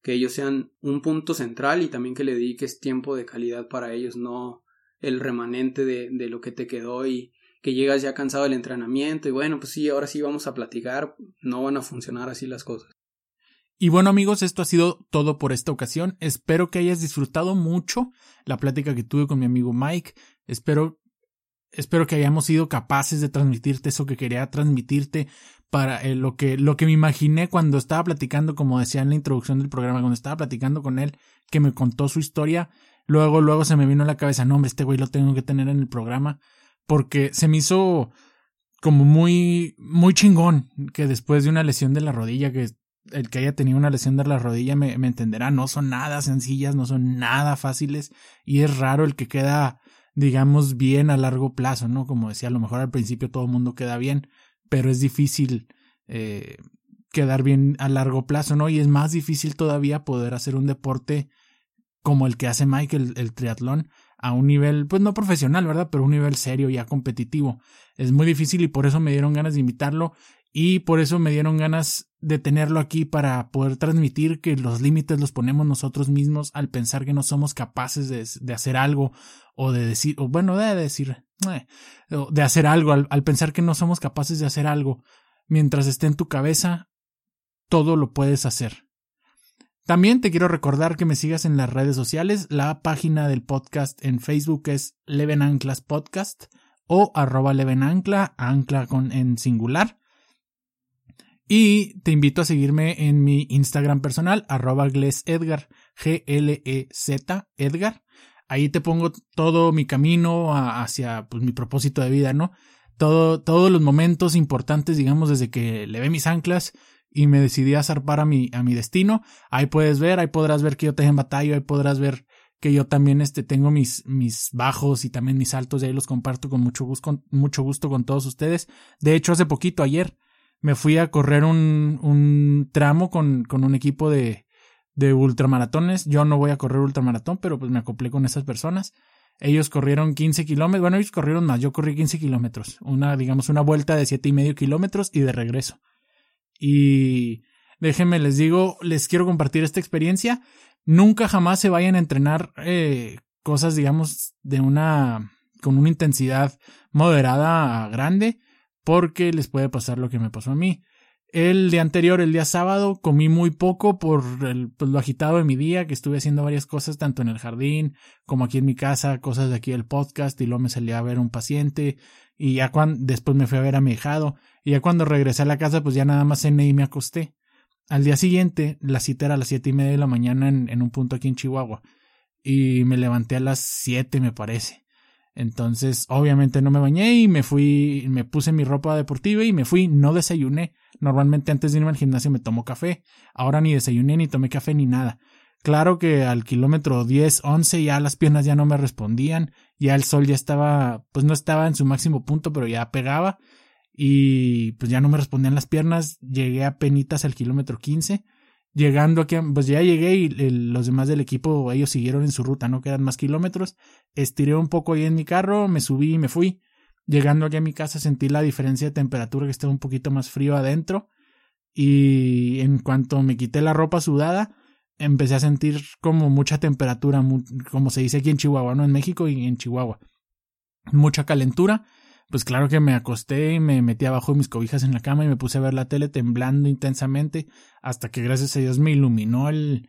que ellos sean un punto central y también que le dediques tiempo de calidad para ellos, no el remanente de, de lo que te quedó y que llegas ya cansado del entrenamiento y bueno, pues sí, ahora sí vamos a platicar, no van a funcionar así las cosas. Y bueno amigos, esto ha sido todo por esta ocasión. Espero que hayas disfrutado mucho la plática que tuve con mi amigo Mike. Espero, espero que hayamos sido capaces de transmitirte eso que quería transmitirte para eh, lo que, lo que me imaginé cuando estaba platicando, como decía en la introducción del programa, cuando estaba platicando con él, que me contó su historia Luego, luego se me vino a la cabeza, no, hombre, este güey lo tengo que tener en el programa. Porque se me hizo como muy, muy chingón que después de una lesión de la rodilla, que el que haya tenido una lesión de la rodilla me, me entenderá, no son nada sencillas, no son nada fáciles y es raro el que queda, digamos, bien a largo plazo, ¿no? Como decía, a lo mejor al principio todo el mundo queda bien, pero es difícil eh, quedar bien a largo plazo, ¿no? Y es más difícil todavía poder hacer un deporte como el que hace Mike, el, triatlón, a un nivel, pues no profesional, ¿verdad? Pero un nivel serio, ya competitivo. Es muy difícil y por eso me dieron ganas de invitarlo y por eso me dieron ganas de tenerlo aquí para poder transmitir que los límites los ponemos nosotros mismos al pensar que no somos capaces de, hacer algo o de decir, o bueno, de decir, de hacer algo, al pensar que no somos capaces de hacer algo. Mientras esté en tu cabeza, todo lo puedes hacer. También te quiero recordar que me sigas en las redes sociales. La página del podcast en Facebook es Leven Anclas Podcast o arroba Leven Ancla, con, en singular. Y te invito a seguirme en mi Instagram personal, arroba Edgar, G-L-E-Z, Edgar. Ahí te pongo todo mi camino hacia pues, mi propósito de vida, ¿no? Todo, todos los momentos importantes, digamos, desde que le ve mis anclas y me decidí a zarpar a mi, a mi destino. Ahí puedes ver, ahí podrás ver que yo tengo en batalla, ahí podrás ver que yo también este, tengo mis, mis bajos y también mis altos y ahí los comparto con mucho gusto, con mucho gusto con todos ustedes. De hecho, hace poquito, ayer, me fui a correr un, un tramo con, con un equipo de, de ultramaratones. Yo no voy a correr ultramaratón, pero pues me acoplé con esas personas. Ellos corrieron 15 kilómetros, bueno, ellos corrieron más, yo corrí 15 kilómetros, una, digamos, una vuelta de siete y medio kilómetros y de regreso. Y déjenme les digo, les quiero compartir esta experiencia. Nunca jamás se vayan a entrenar eh, cosas, digamos, de una con una intensidad moderada a grande, porque les puede pasar lo que me pasó a mí. El día anterior, el día sábado, comí muy poco por el, pues, lo agitado de mi día, que estuve haciendo varias cosas, tanto en el jardín como aquí en mi casa, cosas de aquí del podcast, y luego me salí a ver un paciente, y ya cuando, después me fui a ver a mi hijado, y ya cuando regresé a la casa, pues ya nada más cené y me acosté. Al día siguiente, la cita era a las siete y media de la mañana en, en un punto aquí en Chihuahua, y me levanté a las siete, me parece. Entonces, obviamente no me bañé y me fui, me puse mi ropa deportiva y me fui, no desayuné. Normalmente antes de irme al gimnasio me tomo café. Ahora ni desayuné ni tomé café ni nada. Claro que al kilómetro 10, 11 ya las piernas ya no me respondían, ya el sol ya estaba, pues no estaba en su máximo punto, pero ya pegaba y pues ya no me respondían las piernas. Llegué a penitas al kilómetro 15 llegando aquí, pues ya llegué y los demás del equipo, ellos siguieron en su ruta, no quedan más kilómetros. Estiré un poco ahí en mi carro, me subí y me fui. Llegando aquí a mi casa sentí la diferencia de temperatura que estaba un poquito más frío adentro. Y en cuanto me quité la ropa sudada, empecé a sentir como mucha temperatura, como se dice aquí en Chihuahua, ¿no? En México y en Chihuahua. Mucha calentura pues claro que me acosté y me metí abajo de mis cobijas en la cama y me puse a ver la tele temblando intensamente hasta que gracias a Dios me iluminó el,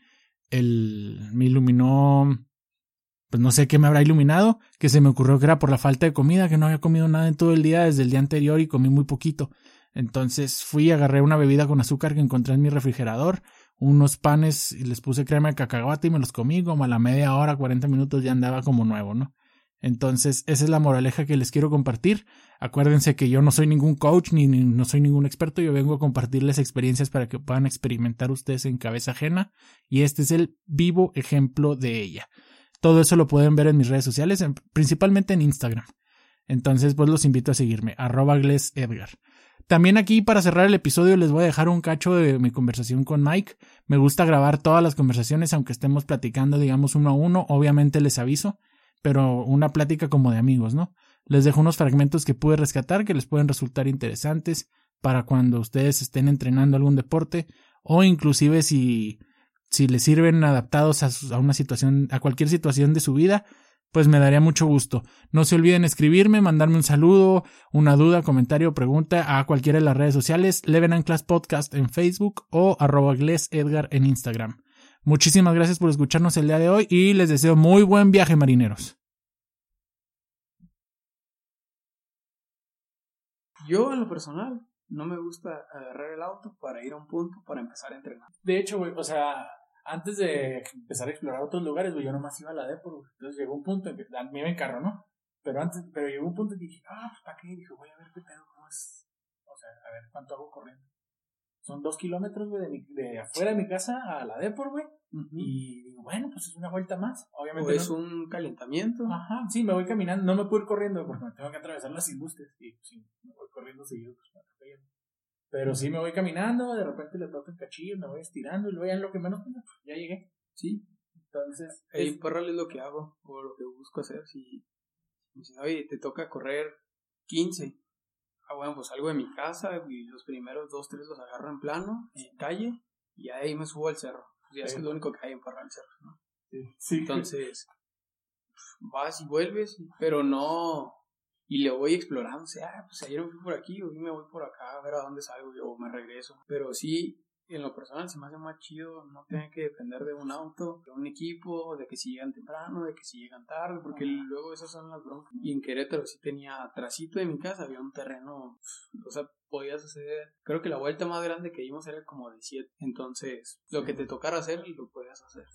el, me iluminó, pues no sé qué me habrá iluminado, que se me ocurrió que era por la falta de comida, que no había comido nada en todo el día desde el día anterior y comí muy poquito. Entonces fui agarré una bebida con azúcar que encontré en mi refrigerador, unos panes y les puse crema de cacahuate y me los comí como a la media hora, cuarenta minutos ya andaba como nuevo, ¿no? Entonces, esa es la moraleja que les quiero compartir. Acuérdense que yo no soy ningún coach ni, no soy ningún experto, yo vengo a compartirles experiencias para que puedan experimentar ustedes en cabeza ajena y este es el vivo ejemplo de ella. Todo eso lo pueden ver en mis redes sociales, principalmente en Instagram. Entonces, pues los invito a seguirme, arroba Edgar. También aquí para cerrar el episodio les voy a dejar un cacho de mi conversación con Mike. Me gusta grabar todas las conversaciones aunque estemos platicando digamos uno a uno, obviamente les aviso, pero una plática como de amigos, ¿no? Les dejo unos fragmentos que pude rescatar que les pueden resultar interesantes para cuando ustedes estén entrenando algún deporte o inclusive si, si les sirven adaptados a, una situación, a cualquier situación de su vida, pues me daría mucho gusto. No se olviden escribirme, mandarme un saludo, una duda, comentario, pregunta a cualquiera de las redes sociales, Leven Class Podcast en Facebook o arroba Edgar en Instagram. Muchísimas gracias por escucharnos el día de hoy y les deseo muy buen viaje marineros. Yo en lo personal no me gusta agarrar el auto para ir a un punto para empezar a entrenar. De hecho, güey, o sea, antes de empezar a explorar otros lugares, güey, yo nomás iba a la Depor, Entonces llegó un punto en que a mí me encarro, ¿no? Pero antes, pero llegó un punto en que dije, ah, pues ¿para qué? dije, voy a ver qué pedo, cómo es. O sea, a ver cuánto hago corriendo. Son dos kilómetros, güey, de, de afuera de mi casa a la Depor, güey. Y digo, bueno, pues es una vuelta más. Obviamente. O es un calentamiento. Ajá, sí, me voy caminando. No me puedo ir corriendo porque me tengo que atravesar las industrias. Y sí, me voy corriendo seguido, pues me pero sí me voy caminando, de repente le toco el cachillo, me voy estirando y luego ya en lo que menos pienso, ya llegué. Sí. Entonces. Es... es lo que hago, o lo que busco hacer. Si, si oye, te toca correr 15. Ah, bueno, pues salgo de mi casa y los primeros dos, tres los agarro en plano, en calle, y ahí me subo al cerro. Ya es lo único que hay en Parral cerro, ¿no? Sí. Entonces, vas y vuelves, pero no y le voy explorando, o sea, ah, pues ayer me fui por aquí, hoy me voy por acá a ver a dónde salgo o me regreso. Pero sí, en lo personal se me hace más chido no tener que depender de un auto, de un equipo, de que si llegan temprano, de que si llegan tarde, porque luego esas son las broncas. Y en Querétaro sí tenía trasito de mi casa, había un terreno, o sea, podías hacer, creo que la vuelta más grande que dimos era como de 7, entonces lo que te tocara hacer lo podías hacer.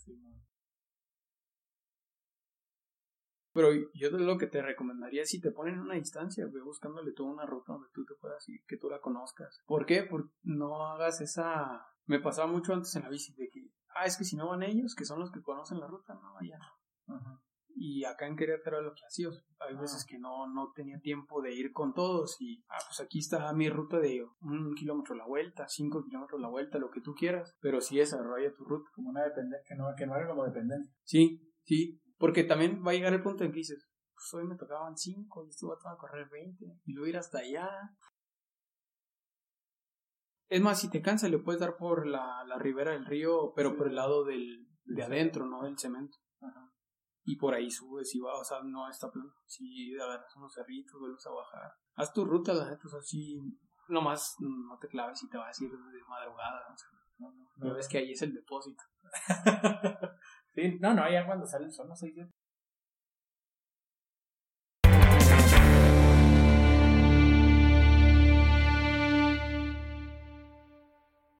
Pero yo lo que te recomendaría es si te ponen una distancia, ve buscándole toda una ruta donde tú te puedas ir, que tú la conozcas. ¿Por qué? Porque no hagas esa... Me pasaba mucho antes en la bici de que, ah, es que si no van ellos, que son los que conocen la ruta, no vayan. Y acá en Querétaro lo que hacía, hay veces que no, no tenía tiempo de ir con todos y, ah, pues aquí está mi ruta de un kilómetro la vuelta, cinco kilómetros la vuelta, lo que tú quieras, pero sí desarrolla tu ruta. Como una dependencia, que no, que no era como dependencia. Sí, sí, porque también va a llegar el punto en que dices, pues hoy me tocaban 5 y estuvo a correr 20 y luego ir hasta allá. Es más, si te cansa le puedes dar por la, la ribera del río, pero por el lado del, de adentro, ¿no? Del cemento. Y por ahí subes y vas, o sea, no está plano. Si agarras unos cerritos, vuelves a bajar. Haz tu ruta, la neta, o sea, sí, nomás no te claves y te vas a ir de madrugada. O sea, no, no, no ves que ahí es el depósito. Sí, no, no, ya cuando sale el sol no sé